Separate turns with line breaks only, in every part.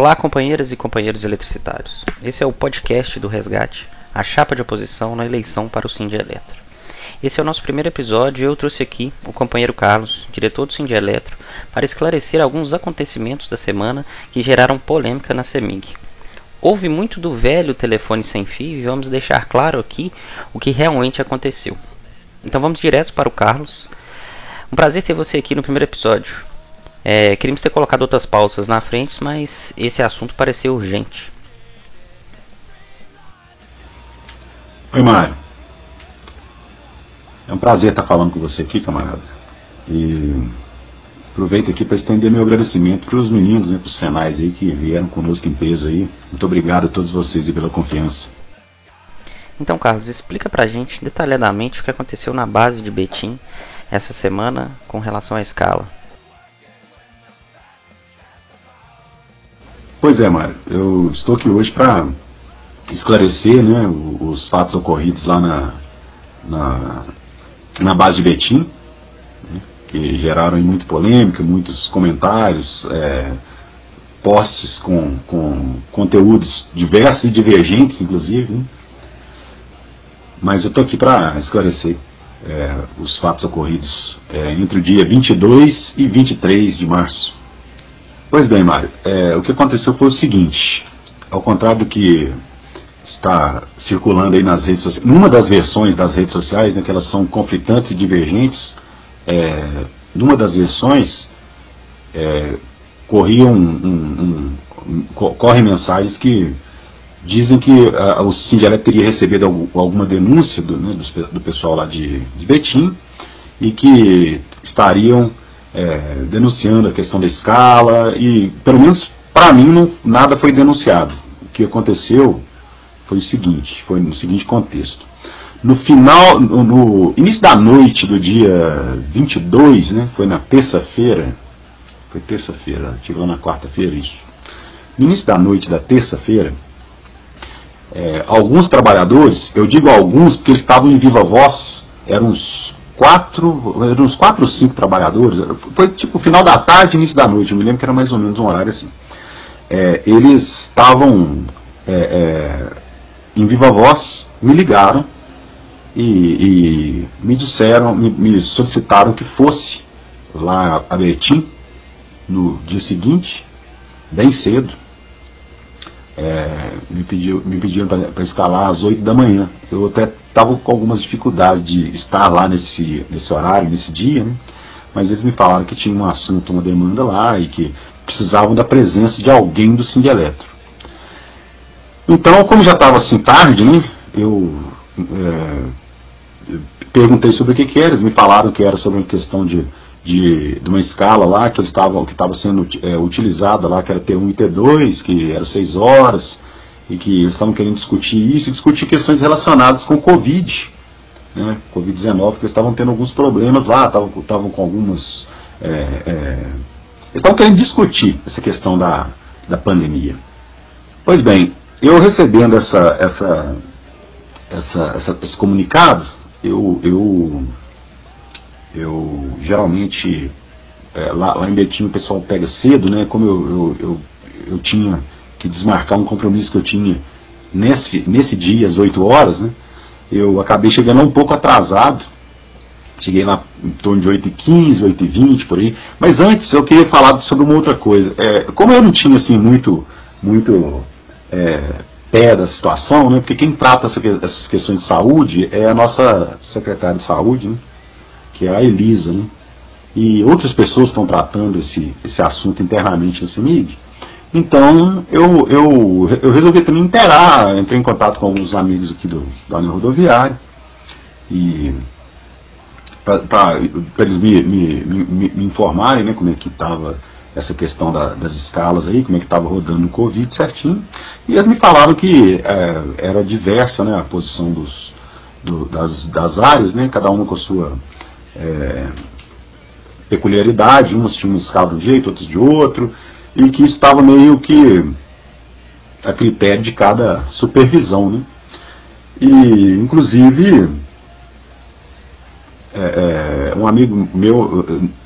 Olá, companheiras e companheiros eletricitários. Esse é o podcast do Resgate, a chapa de oposição na eleição para o Cindy Eletro. Esse é o nosso primeiro episódio e eu trouxe aqui o companheiro Carlos, diretor do Cindy Eletro, para esclarecer alguns acontecimentos da semana que geraram polêmica na CEMIG. Houve muito do velho telefone sem fio e vamos deixar claro aqui o que realmente aconteceu. Então vamos direto para o Carlos. Um prazer ter você aqui no primeiro episódio. É, queríamos ter colocado outras pautas na frente, mas esse assunto pareceu urgente.
Oi, Mário. É um prazer estar falando com você aqui, camarada. E aproveito aqui para estender meu agradecimento para os meninos, né, para os Senais aí que vieram conosco em peso aí. Muito obrigado a todos vocês aí pela confiança.
Então, Carlos, explica pra gente detalhadamente o que aconteceu na base de Betim essa semana com relação à escala.
Pois é, Mário. Eu estou aqui hoje para esclarecer né, os fatos ocorridos lá na, na, na base de Betim, né, que geraram muita polêmica, muitos comentários, é, posts com, com conteúdos diversos e divergentes, inclusive. Né. Mas eu estou aqui para esclarecer é, os fatos ocorridos é, entre o dia 22 e 23 de março. Pois bem, Mário, é, o que aconteceu foi o seguinte, ao contrário do que está circulando aí nas redes sociais, numa das versões das redes sociais, né, que elas são conflitantes e divergentes, é, numa das versões é, corriam um, um, um, correm mensagens que dizem que a, o Sindicato teria recebido alguma denúncia do, né, do, do, pessoal lá de, de Betim e que estariam é, denunciando a questão da escala e, pelo menos para mim, não, nada foi denunciado. O que aconteceu foi o seguinte, foi no seguinte contexto. No final, no, no início da noite do dia 22, né, foi na terça-feira, foi terça-feira, chegou na quarta-feira isso. No início da noite da terça-feira, é, alguns trabalhadores, eu digo alguns porque eles estavam em viva voz, eram uns quatro, uns quatro ou cinco trabalhadores, foi tipo final da tarde, início da noite, eu me lembro que era mais ou menos um horário assim. É, eles estavam é, é, em viva voz, me ligaram e, e me disseram, me, me, solicitaram que fosse lá a Betim no dia seguinte, bem cedo, é, me, pediu, me pediram para escalar às 8 da manhã. Eu até estava com algumas dificuldades de estar lá nesse, nesse horário, nesse dia, né? mas eles me falaram que tinha um assunto, uma demanda lá e que precisavam da presença de alguém do Sindeletro. Então, como já estava assim tarde, né, eu é, perguntei sobre o que, que era, eles me falaram que era sobre uma questão de de, de uma escala lá que estava que estava sendo é, utilizada lá, que era T1 e T2, que eram seis horas, e que eles estavam querendo discutir isso discutir questões relacionadas com o Covid, né, Covid-19, que eles estavam tendo alguns problemas lá, estavam, estavam com algumas. É, é, eles estavam querendo discutir essa questão da, da pandemia. Pois bem, eu recebendo essa, essa, essa, essa esse comunicado, eu, eu eu geralmente é, lá, lá, em Betim o pessoal pega cedo, né? Como eu, eu, eu, eu, tinha que desmarcar um compromisso que eu tinha nesse, nesse dia, às 8 horas, né? Eu acabei chegando um pouco atrasado. Cheguei lá em torno de 8h15, 8h20, por aí. Mas antes eu queria falar sobre uma outra coisa. É, como eu não tinha assim muito, muito é, pé da situação, né? Porque quem trata essa, essas questões de saúde é a nossa secretária de saúde, né? Que é a Elisa, né? e outras pessoas estão tratando esse, esse assunto internamente na CEMIG. Então eu, eu, eu resolvi também interar, entrei em contato com alguns amigos aqui do, da União Rodoviária e para eles me, me, me, me, informarem né, como é que estava essa questão da, das escalas aí, como é que estava rodando o Covid certinho. E eles me falaram que é, era diversa né, a posição dos, do, das, das áreas, né, cada uma com a sua é, peculiaridade, uns tinham escala de um jeito, outros de outro, e que estava meio que a critério de cada supervisão. Né? E, inclusive, é, é, um amigo meu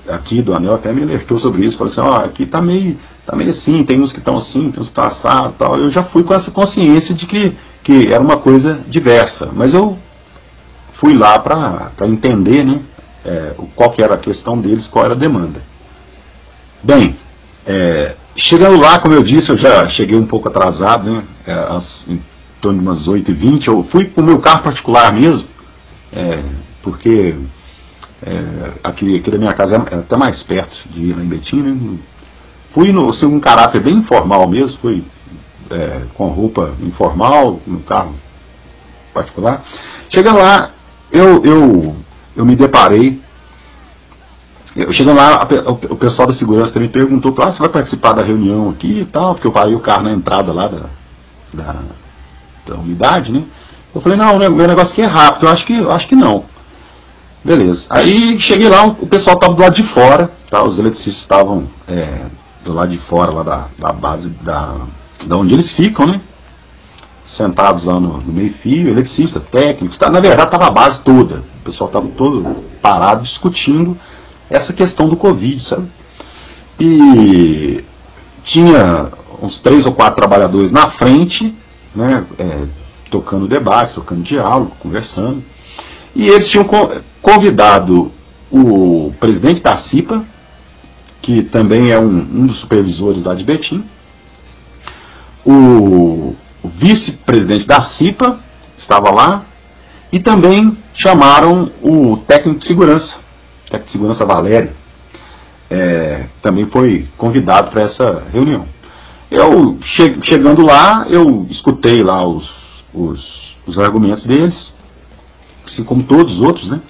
aqui do Anel até me alertou sobre isso, falou assim, ó, oh, aqui tá meio, tá meio assim, tem uns que estão assim, tem uns que estão assado tal. Eu já fui com essa consciência de que, que era uma coisa diversa, mas eu fui lá para entender né, é, qual era a questão deles, qual era a demanda. Bem, é, chegando lá, como eu disse, eu já cheguei um pouco atrasado, né, é, às, em torno de umas 8h20, eu fui com o meu carro particular mesmo, é, porque é, aqui, aqui da minha casa é até mais perto de ir lá em Betim, né? Fui no assim, um caráter bem informal mesmo, fui é, com roupa informal, no carro particular. Chegando lá, eu, eu, eu me deparei. Eu, chegando lá, o, pessoal da segurança também perguntou: ah, você vai participar da reunião aqui e tal? Porque eu parei o carro na entrada lá da, da, da unidade, né? Eu falei: não, meu negócio aqui é rápido, eu acho que, eu acho que não. Beleza. Aí cheguei lá, o pessoal estava do lado de fora, tá? os eletricistas estavam é, do lado de fora lá da, da base da, da onde eles ficam, né? Sentados lá no, no meio-fio, eletricista, técnicos, tá? na verdade estava a base toda. O pessoal estava todo parado discutindo essa questão do Covid, sabe? E tinha uns três ou quatro trabalhadores na frente, né? É, tocando debate, tocando diálogo, conversando. E eles tinham convidado o presidente da CIPA, que também é um, um dos supervisores lá de Betim, o, o vice-presidente da CIPA estava lá, e também chamaram o técnico de segurança, técnico de segurança Valério, é, também foi convidado para essa reunião. Eu, che chegando lá, eu escutei lá os, os, os argumentos deles, assim como todos os outros, né?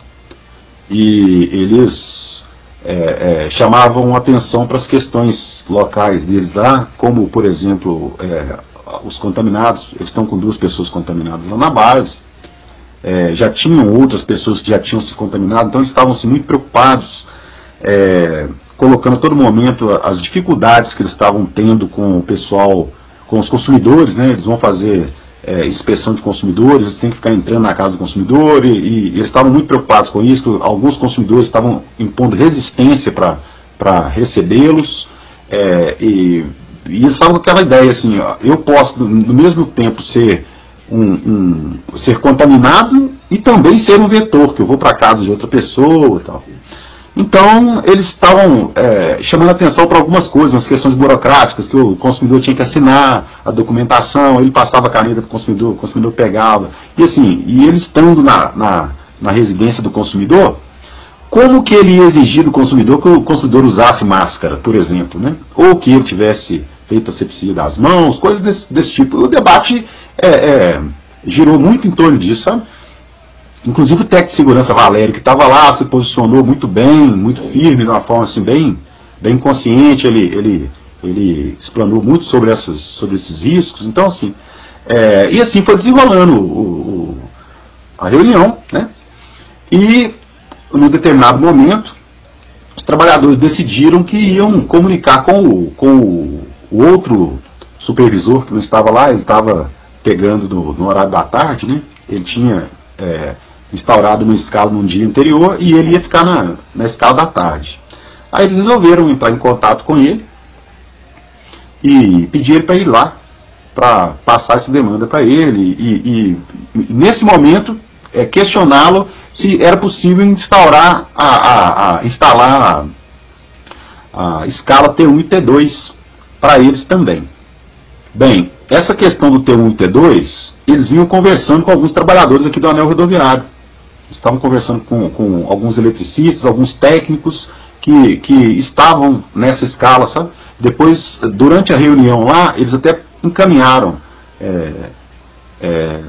E eles é, é, chamavam atenção para as questões locais deles lá, como, por exemplo, é, os contaminados, eles estão com duas pessoas contaminadas lá na base, é, já tinham outras pessoas que já tinham se contaminado, então eles estavam assim, muito preocupados, é, colocando a todo momento as dificuldades que eles estavam tendo com o pessoal, com os consumidores, né? Eles vão fazer é, inspeção de consumidores, eles têm que ficar entrando na casa do consumidor e, e, eles estavam muito preocupados com isso, alguns consumidores estavam impondo resistência para recebê-los é, e, e, eles estavam com aquela ideia assim, ó, eu posso no mesmo tempo ser um, um, ser contaminado e também ser um vetor, que eu vou para casa de outra pessoa e tal. Então, eles estavam é, chamando atenção para algumas coisas, as questões burocráticas, que o consumidor tinha que assinar a documentação, ele passava a caneta para o consumidor, o consumidor pegava. E assim, e ele estando na, na, na residência do consumidor, como que ele ia exigir do consumidor que o consumidor usasse máscara, por exemplo, né? ou que ele tivesse feito a sepsia das mãos, coisas desse, desse tipo. O debate é, é, girou muito em torno disso, sabe? Inclusive o técnico de segurança Valério, que estava lá, se posicionou muito bem, muito firme, de uma forma assim, bem, bem consciente, ele, ele, ele explanou muito sobre, essas, sobre esses riscos. Então, assim, é, e assim foi desenrolando o, o, a reunião, né? E, num determinado momento, os trabalhadores decidiram que iam comunicar com o, com o, outro supervisor que não estava lá, ele estava pegando no, no, horário da tarde, né? Ele tinha é, instaurado uma escala num dia anterior e ele ia ficar na, na escala da tarde. Aí eles resolveram entrar em contato com ele e pedir ele para ir lá para passar essa demanda para ele e, e, nesse momento é, questioná-lo se era possível instaurar a, a, a instalar a, a, escala T1 e T2 para eles também. Bem, essa questão do T1 e T2, eles vinham conversando com alguns trabalhadores aqui do anel rodoviário estavam conversando com, com alguns eletricistas, alguns técnicos que, que estavam nessa escala, sabe? Depois, durante a reunião lá, eles até encaminharam é, é,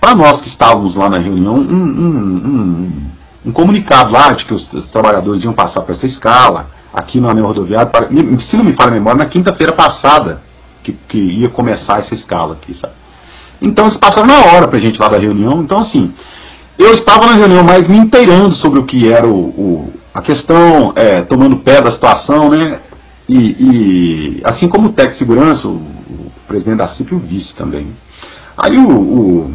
para nós que estávamos lá na reunião um, um, um, um, comunicado lá de que os, os trabalhadores iam passar para essa escala aqui no anel rodoviário. Para, se não me falha a memória, na quinta-feira passada que, que ia começar essa escala aqui, sabe? Então eles passaram na hora para a gente lá da reunião. Então, assim, eu estava na reunião mais me inteirando sobre o que era o, o a questão, é, tomando pé da situação, né? E, e, assim como o técnico de segurança, o, o presidente da CIP e o vice também. Aí o, o,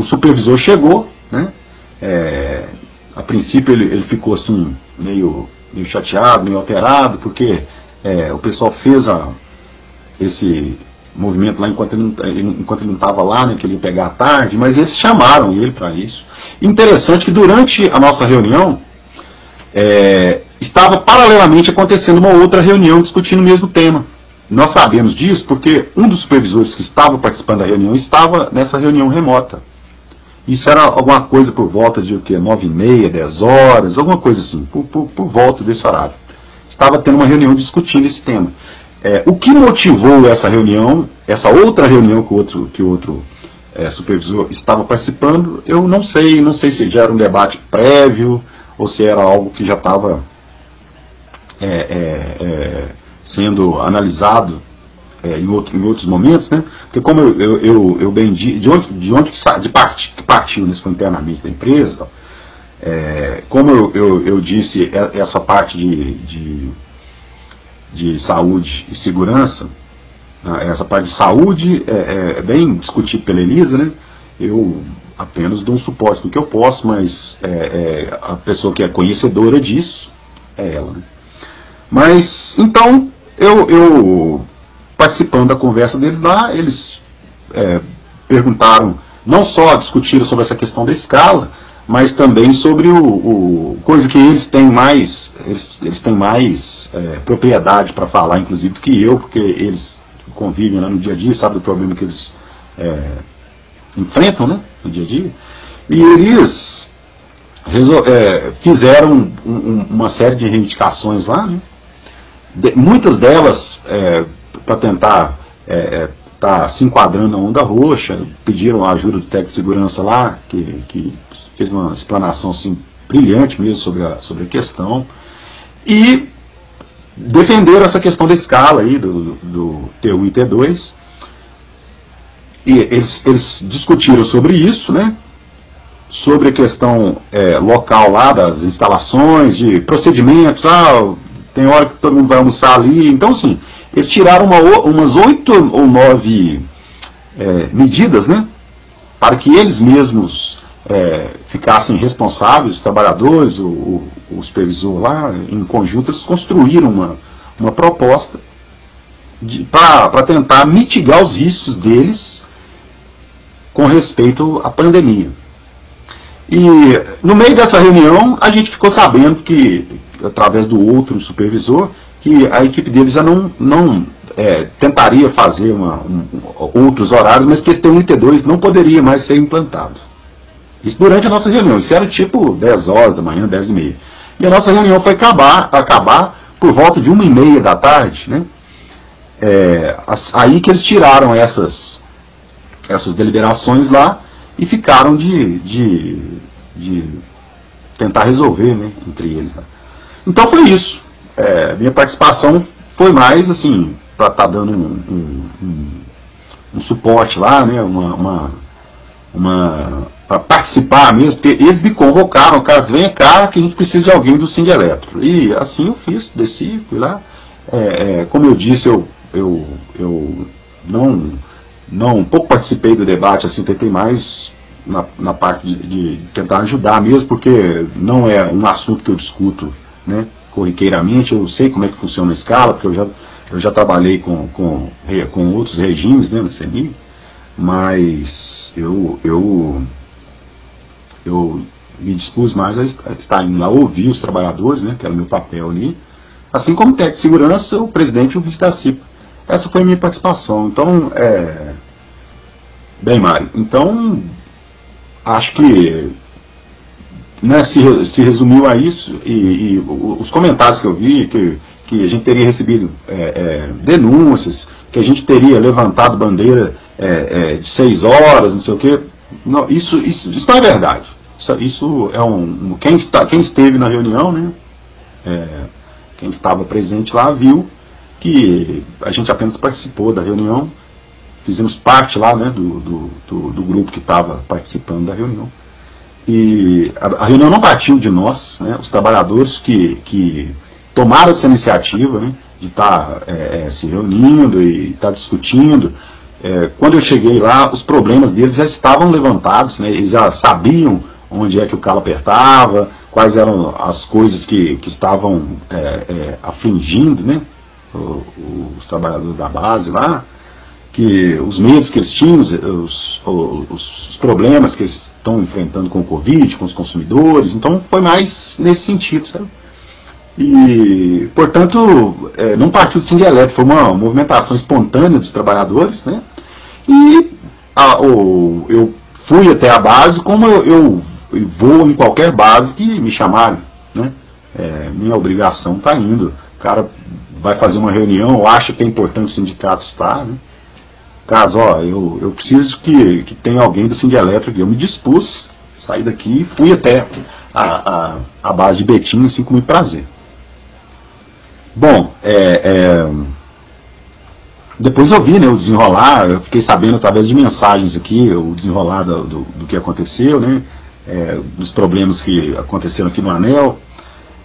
o supervisor chegou, né? É, a princípio ele, ele ficou assim, meio, meio chateado, meio alterado, porque é, o pessoal fez a, esse movimento lá enquanto ele, enquanto ele não estava lá, né, que ele ia pegar à tarde, mas eles chamaram ele para isso. Interessante que durante a nossa reunião, é, estava paralelamente acontecendo uma outra reunião discutindo o mesmo tema. Nós sabemos disso porque um dos supervisores que estava participando da reunião estava nessa reunião remota. Isso era alguma coisa por volta de o quê? 9 e meia, 10 horas, alguma coisa assim, por, por, por volta desse horário. Estava tendo uma reunião discutindo esse tema. É, o que motivou essa reunião, essa outra reunião que o outro, que outro é, supervisor estava participando, eu não sei, não sei se já era um debate prévio ou se era algo que já estava é, é, é, sendo analisado é, em, outro, em, outros momentos, né? Porque como eu, eu, eu, eu de, de onde, de onde que, de part, que partiu nesse internamente da empresa, é, como eu, eu, eu, disse, essa parte de, de, de saúde e segurança, né, essa parte de saúde é, é, bem discutido pela Elisa, né? Eu apenas dou um suporte do que eu posso, mas é, é, a pessoa que é conhecedora disso é ela. Né? Mas, então, eu, eu participando da conversa deles lá, eles é, perguntaram, não só discutiram sobre essa questão da escala, mas também sobre o, o coisa que eles têm mais, eles, eles têm mais é, propriedade para falar, inclusive, do que eu, porque eles convivem lá no dia a dia, sabem do problema que eles é, enfrentam né, no dia a dia. E eles é, fizeram um, um, uma série de reivindicações lá, né, de, muitas delas é, para tentar estar é, é, tá se enquadrando na onda roxa, pediram a ajuda do técnico de segurança lá, que, que fez uma explanação assim, brilhante mesmo sobre a, sobre a questão, e defenderam essa questão da escala aí do, do T1 e T2, e eles, eles discutiram sobre isso, né? sobre a questão é, local lá das instalações, de procedimentos, ah, tem hora que todo mundo vai almoçar ali, então sim, eles tiraram uma, umas oito ou nove é, medidas, né, para que eles mesmos é, ficassem responsáveis, os trabalhadores, o, o, o, supervisor lá, em conjunto, eles construíram uma, uma proposta para tentar mitigar os riscos deles com respeito à pandemia. E no meio dessa reunião, a gente ficou sabendo que, através do outro supervisor, que a equipe deles já não, não é, tentaria fazer uma, um, outros horários, mas que esse T1 e T2 não poderia mais ser implantado. Isso durante a nossa reunião. Isso era tipo 10 horas da manhã, 10 e meia. E a nossa reunião foi acabar, acabar por volta de uma e meia da tarde, né? É, aí que eles tiraram essas, essas deliberações lá e ficaram de, de, de tentar resolver né, entre eles. Então foi isso é, minha participação foi mais assim, para estar tá dando um, um, um, um, suporte lá, né, uma, uma, uma para participar mesmo, porque eles me convocaram, caso venha cá, que a gente precisa de alguém do Cindy Eletro. E assim eu fiz, desci, fui lá. É, é, como eu disse, eu, eu, eu não, não pouco participei do debate, assim, tentei mais na, na parte de, de tentar ajudar mesmo, porque não é um assunto que eu discuto, né? Corriqueiramente, eu sei como é que funciona a escala, porque eu já, eu já trabalhei com, com, com outros regimes né, na CNI, mas eu, eu, eu me dispus mais a estar indo lá ouvir os trabalhadores, né, que era o meu papel ali, assim como técnico de segurança, o presidente o vice-da Essa foi a minha participação. Então, é... bem, Mário, então acho que né, se, se resumiu a isso e, e, os comentários que eu vi, que, que a gente teria recebido é, é, denúncias, que a gente teria levantado bandeira é, é de seis horas, não sei o quê. Não, isso, isso, isso não é verdade. Isso, isso é um. Quem, está, quem esteve na reunião, né, é, quem estava presente lá, viu que a gente apenas participou da reunião, fizemos parte lá né, do, do, do, do grupo que estava participando da reunião. A, a reunião não partiu de nós, né, os trabalhadores que, que tomaram essa iniciativa né, de estar tá, é, é, se reunindo e estar tá discutindo. É, quando eu cheguei lá, os problemas deles já estavam levantados, né, eles já sabiam onde é que o calo apertava, quais eram as coisas que, que estavam é, é, afligindo né, os, trabalhadores da base lá, que os medos que eles tinham, os, os, os, problemas que eles estão enfrentando com o Covid, com os consumidores. Então foi mais nesse sentido, sabe? E, portanto, é, não partiu do Sing Elétrico, foi uma movimentação espontânea dos trabalhadores, né? E a, o, eu fui até a base como eu, eu, eu, vou em qualquer base que me chamarem, né? É, minha obrigação está indo. O cara vai fazer uma reunião, acha que é importante o sindicato estar, né? Caso, ó, eu, eu preciso que, que tenha alguém do Sing Elétrico, eu me dispus, saí daqui e fui até a, a, a base de Betim, assim, com muito prazer. Bom, é, é, depois eu vi né, o desenrolar, eu fiquei sabendo através de mensagens aqui, o desenrolar do, do, do que aconteceu, né, é, dos problemas que aconteceram aqui no Anel.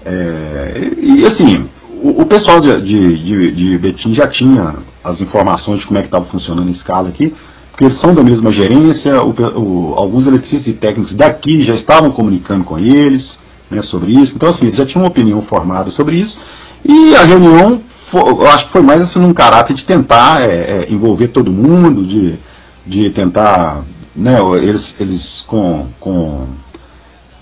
É, e assim, o, o pessoal de, de, de, de, Betim já tinha as informações de como é que estava funcionando a escala aqui, porque eles são da mesma gerência, o, o, alguns eletricistas e técnicos daqui já estavam comunicando com eles né, sobre isso, então assim, eles já tinham uma opinião formada sobre isso, e a reunião, eu acho que foi mais assim num caráter de tentar é, é, envolver todo mundo, de, de tentar, né, eles, eles com, com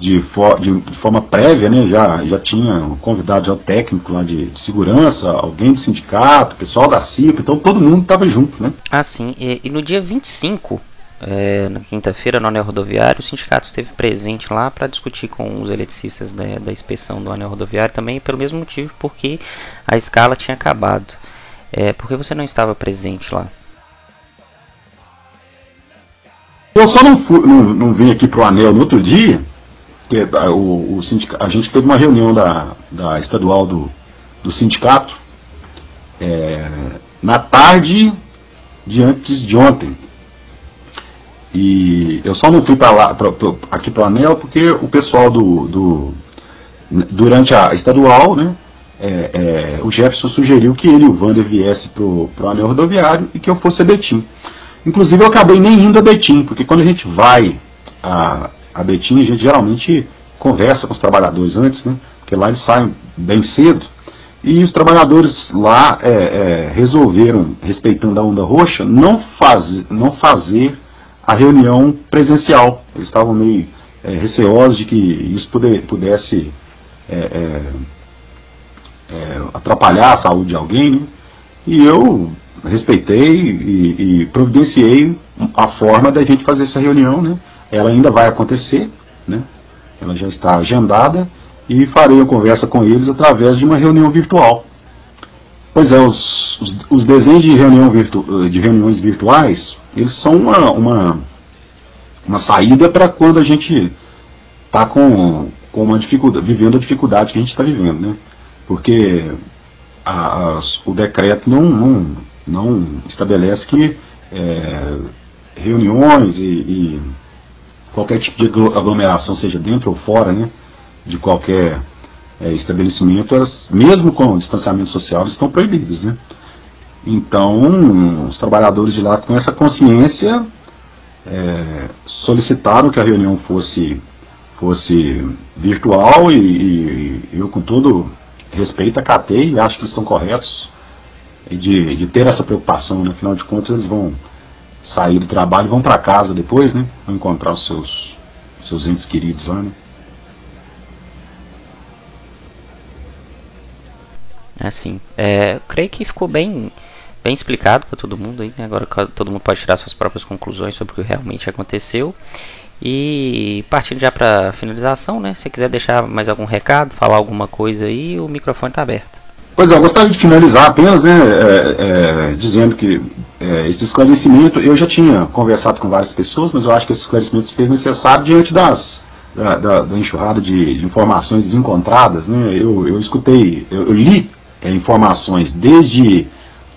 de, for, de, de, forma prévia, né, já, já tinha convidado já o técnico lá de, de, segurança, alguém do sindicato, pessoal da CIP, então todo mundo estava junto, né?
Ah, sim. E, e no dia 25 é, na quinta-feira, no anel rodoviário, o sindicato esteve presente lá para discutir com os eletricistas da, da, inspeção do anel rodoviário também, pelo mesmo motivo, porque a escala tinha acabado. É, por que você não estava presente lá?
Eu só não, fui, não, não vim aqui para o anel no outro dia, que a, o, o a gente teve uma reunião da, da estadual do, do sindicato é, na tarde de antes de ontem. E eu só não fui para lá, pra, pra, aqui para o Anel, porque o pessoal do, do durante a estadual, né, é, é, o Jefferson sugeriu que ele e o Wander viesse para o Anel Rodoviário e que eu fosse a Betim. Inclusive eu acabei nem indo a Betim, porque quando a gente vai a, a Betim, a gente geralmente conversa com os trabalhadores antes, né, porque lá eles saem bem cedo. E os trabalhadores lá é, é resolveram, respeitando a onda roxa, não, faz, não fazer a reunião presencial. Eles estavam meio é, receosos de que isso puder, pudesse é, é, é, atrapalhar a saúde de alguém. Né? E eu respeitei e, e, providenciei a forma da gente fazer essa reunião. Né? Ela ainda vai acontecer, né? ela já está agendada e farei a conversa com eles através de uma reunião virtual. Pois é, os, os, os desenhos de, reunião virtu, de reuniões virtuais eles são uma, uma, uma saída para quando a gente está com, com uma dificuldade, vivendo a dificuldade que a gente está vivendo, né? Porque a, o decreto não, não, não estabelece que é, reuniões e, e, qualquer tipo de aglomeração, seja dentro ou fora, né, de qualquer é, estabelecimento, elas, mesmo com distanciamento social, estão proibidas, né? Então, os trabalhadores de lá, com essa consciência, é, solicitaram que a reunião fosse, fosse virtual e, e, eu, com todo respeito, acatei e acho que estão corretos de, de ter essa preocupação. Né? Afinal de contas, eles vão sair do trabalho vão para casa depois, né? vão encontrar os seus, seus entes queridos lá. Né?
Assim, é, creio que ficou bem bem explicado para todo mundo aí, né? Agora todo mundo pode tirar suas próprias conclusões sobre o que realmente aconteceu. E partindo já para finalização, né? Se quiser deixar mais algum recado, falar alguma coisa aí, o microfone está aberto.
Pois é, eu gostaria de finalizar apenas, né, é, é, dizendo que é, esse esclarecimento, eu já tinha conversado com várias pessoas, mas eu acho que esse esclarecimento se fez necessário diante das, da, da, da enxurrada de, de, informações desencontradas. Né? Eu, eu escutei, eu, eu li é, informações desde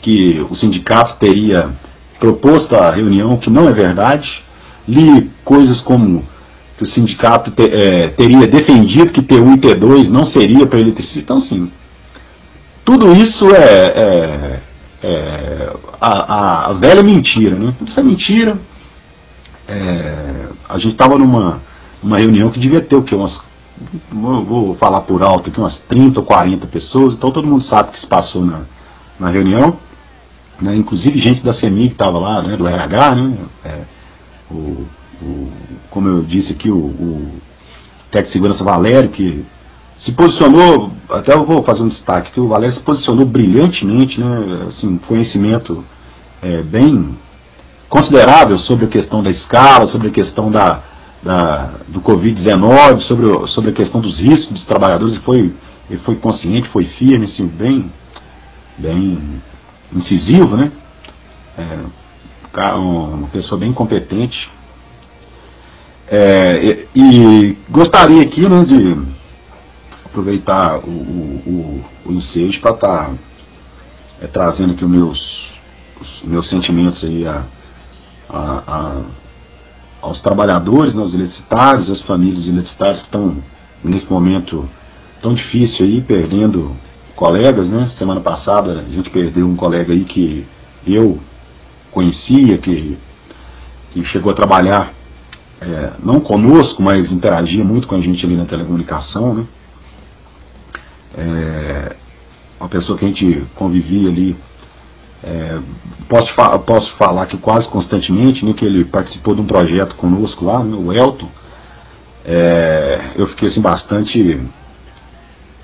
que o sindicato teria proposto a reunião, que não é verdade. Li coisas como que o sindicato te, é, teria defendido que T1 e T2 não seria para eletricista. Então, sim, tudo isso é, é, é a, a, velha mentira. Né? Tudo isso é mentira. É, a gente estava numa, uma reunião que devia ter o que? Umas. Vou falar por alto aqui, umas 30 ou 40 pessoas, então todo mundo sabe o que se passou na, na reunião. Né, inclusive gente da CEMI que estava lá, né, do RH, né, é, o, o, como eu disse aqui, o, o de segurança Valério, que se posicionou, até eu vou fazer um destaque, que o Valério se posicionou brilhantemente, né, assim, conhecimento é, bem considerável sobre a questão da escala, sobre a questão da, da do Covid-19, sobre, sobre a questão dos riscos dos trabalhadores, ele foi, ele foi consciente, foi firme, assim, bem, bem incisivo, né? É, uma pessoa bem competente. É, e, e, gostaria aqui né, de aproveitar o, o, o, o ensejo para estar tá, é, trazendo aqui os meus, os meus sentimentos aí a, a, a, aos trabalhadores, né, aos eletricitários, às famílias eletricitárias que estão nesse momento tão difícil aí, perdendo colegas, né? Semana passada a gente perdeu um colega aí que eu conhecia, que, que chegou a trabalhar é, não conosco, mas interagia muito com a gente ali na telecomunicação, né? É, uma pessoa que a gente convivia ali, é, posso, fa posso falar que quase constantemente, né, que ele participou de um projeto conosco lá, o Elton. É, eu fiquei assim bastante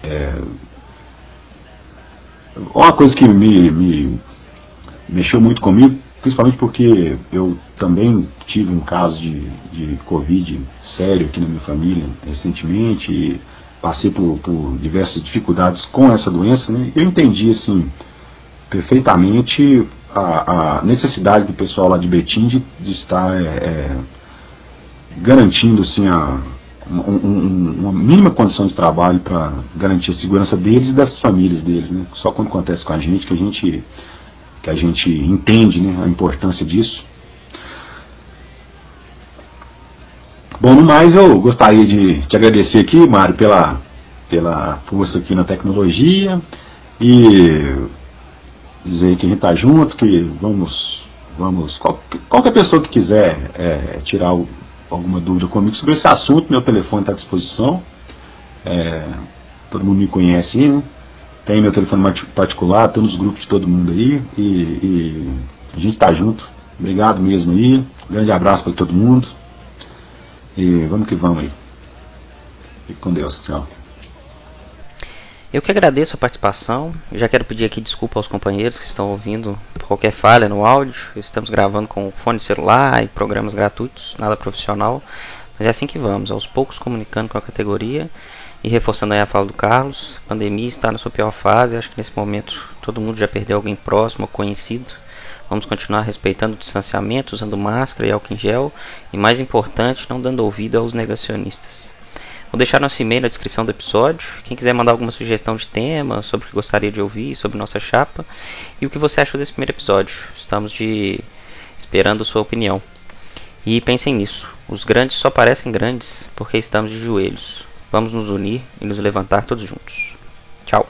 é, uma coisa que me, me mexeu muito comigo, principalmente porque eu também tive um caso de, de Covid sério aqui na minha família recentemente e passei por, por diversas dificuldades com essa doença, né? Eu entendi assim perfeitamente a, a necessidade do pessoal lá de Betim de, de estar é, é garantindo assim a, um, uma mínima condição de trabalho para garantir a segurança deles e das famílias deles. Né? Só quando acontece com a gente que a gente, que a gente entende né, a importância disso. Bom, no mais eu gostaria de te agradecer aqui, Mário, pela, pela força aqui na tecnologia e dizer que a gente está junto, que vamos, vamos qualquer pessoa que quiser é, tirar o, alguma dúvida comigo sobre esse assunto, meu telefone está à disposição. É, todo mundo me conhece aí, né? Tem meu telefone particular, estou nos grupos de todo mundo aí e, e a gente está junto. Obrigado mesmo aí. grande abraço para todo mundo. E vamos que vamos aí. Fique com Deus. Tchau.
Eu que agradeço a participação. Já quero pedir aqui desculpa aos companheiros que estão ouvindo qualquer falha no áudio. Estamos gravando com fone celular e programas gratuitos, nada profissional. Mas é assim que vamos, aos poucos comunicando com a categoria e reforçando aí a fala do Carlos. A pandemia está na sua pior fase. Acho que nesse momento todo mundo já perdeu alguém próximo ou conhecido. Vamos continuar respeitando o distanciamento, usando máscara e álcool em gel. E mais importante, não dando ouvido aos negacionistas. Vou deixar nosso e-mail na descrição do episódio. Quem quiser mandar alguma sugestão de tema, sobre o que gostaria de ouvir, sobre nossa chapa e o que você achou desse primeiro episódio. Estamos de esperando sua opinião. E pensem nisso: os grandes só parecem grandes porque estamos de joelhos. Vamos nos unir e nos levantar todos juntos. Tchau.